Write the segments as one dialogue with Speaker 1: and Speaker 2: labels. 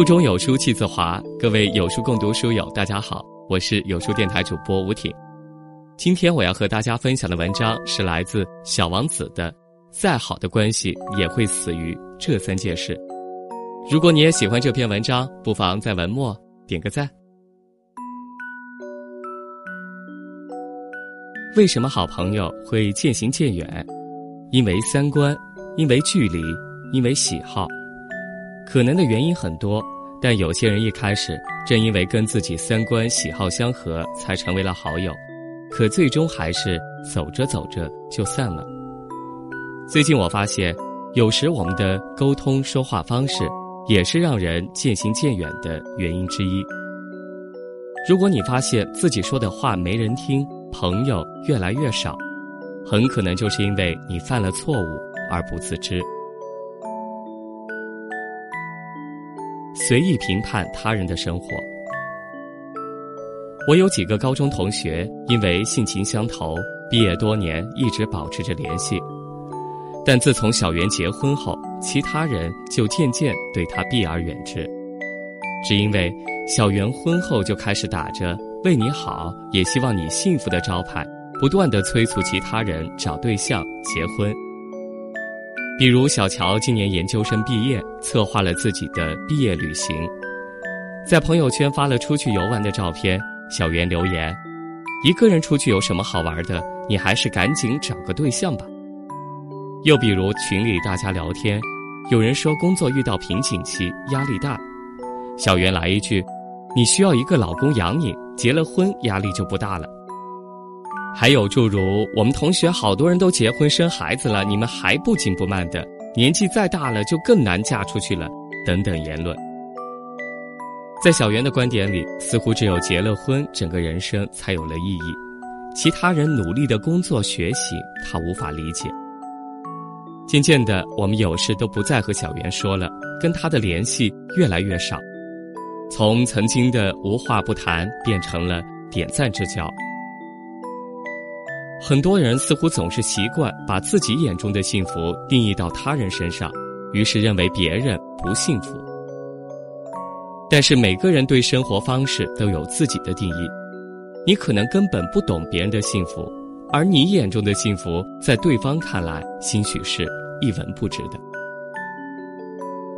Speaker 1: 腹中有书气自华，各位有书共读书友，大家好，我是有书电台主播吴挺。今天我要和大家分享的文章是来自小王子的《再好的关系也会死于这三件事》。如果你也喜欢这篇文章，不妨在文末点个赞。为什么好朋友会渐行渐远？因为三观，因为距离，因为喜好。可能的原因很多，但有些人一开始正因为跟自己三观喜好相合，才成为了好友，可最终还是走着走着就散了。最近我发现，有时我们的沟通说话方式，也是让人渐行渐远的原因之一。如果你发现自己说的话没人听，朋友越来越少，很可能就是因为你犯了错误而不自知。随意评判他人的生活。我有几个高中同学，因为性情相投，毕业多年一直保持着联系。但自从小袁结婚后，其他人就渐渐对他避而远之，只因为小袁婚后就开始打着“为你好，也希望你幸福”的招牌，不断的催促其他人找对象结婚。比如小乔今年研究生毕业，策划了自己的毕业旅行，在朋友圈发了出去游玩的照片。小袁留言：“一个人出去有什么好玩的？你还是赶紧找个对象吧。”又比如群里大家聊天，有人说工作遇到瓶颈期，压力大，小袁来一句：“你需要一个老公养你，结了婚压力就不大了。”还有诸如我们同学好多人都结婚生孩子了，你们还不紧不慢的，年纪再大了就更难嫁出去了，等等言论。在小袁的观点里，似乎只有结了婚，整个人生才有了意义，其他人努力的工作学习，他无法理解。渐渐的，我们有事都不再和小袁说了，跟他的联系越来越少，从曾经的无话不谈变成了点赞之交。很多人似乎总是习惯把自己眼中的幸福定义到他人身上，于是认为别人不幸福。但是每个人对生活方式都有自己的定义，你可能根本不懂别人的幸福，而你眼中的幸福，在对方看来，兴许是一文不值的。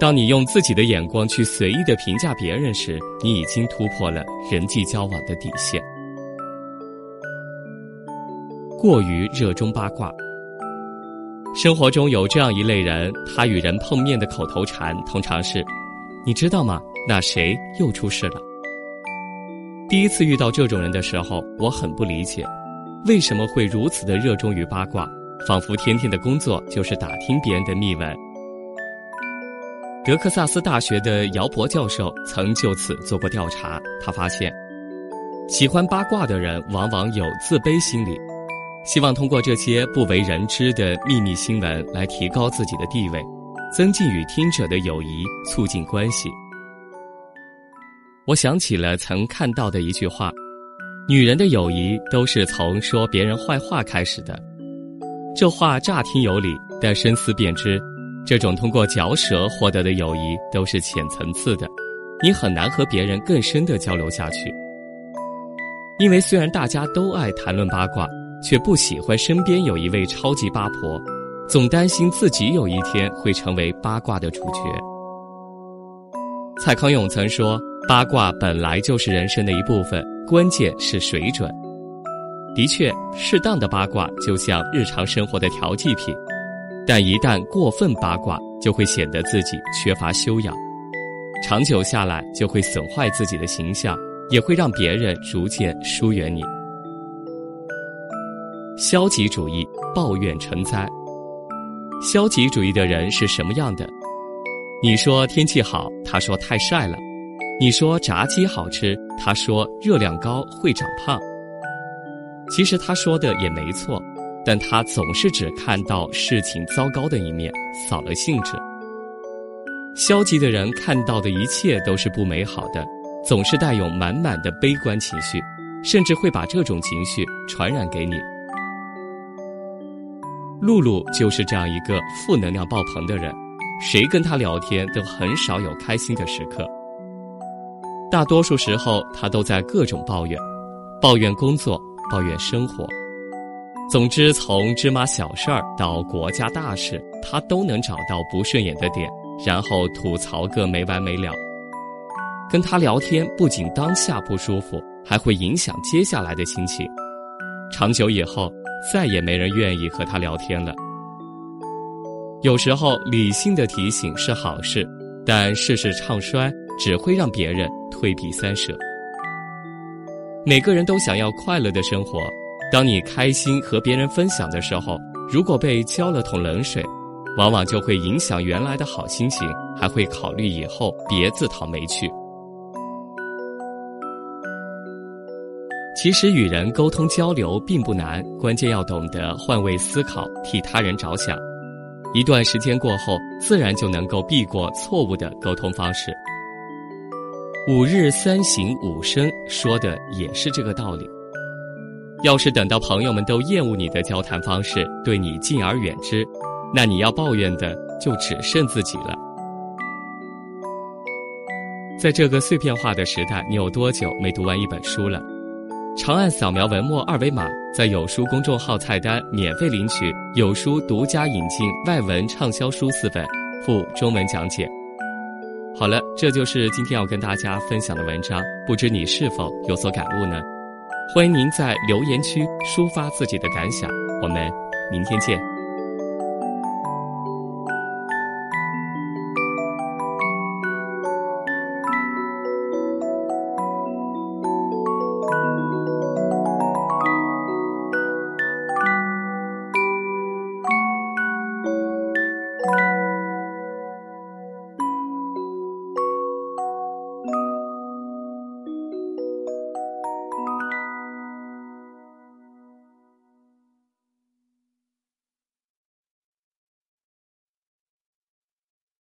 Speaker 1: 当你用自己的眼光去随意的评价别人时，你已经突破了人际交往的底线。过于热衷八卦。生活中有这样一类人，他与人碰面的口头禅通常是：“你知道吗？那谁又出事了？”第一次遇到这种人的时候，我很不理解，为什么会如此的热衷于八卦，仿佛天天的工作就是打听别人的秘闻。德克萨斯大学的姚博教授曾就此做过调查，他发现，喜欢八卦的人往往有自卑心理。希望通过这些不为人知的秘密新闻来提高自己的地位，增进与听者的友谊，促进关系。我想起了曾看到的一句话：“女人的友谊都是从说别人坏话开始的。”这话乍听有理，但深思便知，这种通过嚼舌获得的友谊都是浅层次的，你很难和别人更深的交流下去。因为虽然大家都爱谈论八卦。却不喜欢身边有一位超级八婆，总担心自己有一天会成为八卦的主角。蔡康永曾说：“八卦本来就是人生的一部分，关键是水准。”的确，适当的八卦就像日常生活的调剂品，但一旦过分八卦，就会显得自己缺乏修养，长久下来就会损坏自己的形象，也会让别人逐渐疏远你。消极主义，抱怨成灾。消极主义的人是什么样的？你说天气好，他说太晒了；你说炸鸡好吃，他说热量高会长胖。其实他说的也没错，但他总是只看到事情糟糕的一面，扫了兴致。消极的人看到的一切都是不美好的，总是带有满满的悲观情绪，甚至会把这种情绪传染给你。露露就是这样一个负能量爆棚的人，谁跟她聊天都很少有开心的时刻，大多数时候他都在各种抱怨，抱怨工作，抱怨生活。总之，从芝麻小事儿到国家大事，他都能找到不顺眼的点，然后吐槽个没完没了。跟他聊天，不仅当下不舒服，还会影响接下来的心情。长久以后，再也没人愿意和他聊天了。有时候，理性的提醒是好事，但事事唱衰只会让别人退避三舍。每个人都想要快乐的生活，当你开心和别人分享的时候，如果被浇了桶冷水，往往就会影响原来的好心情，还会考虑以后别自讨没趣。其实与人沟通交流并不难，关键要懂得换位思考，替他人着想。一段时间过后，自然就能够避过错误的沟通方式。五日三省吾身，说的也是这个道理。要是等到朋友们都厌恶你的交谈方式，对你敬而远之，那你要抱怨的就只剩自己了。在这个碎片化的时代，你有多久没读完一本书了？长按扫描文末二维码，在有书公众号菜单免费领取有书独家引进外文畅销书四本，附中文讲解。好了，这就是今天要跟大家分享的文章，不知你是否有所感悟呢？欢迎您在留言区抒发自己的感想，我们明天见。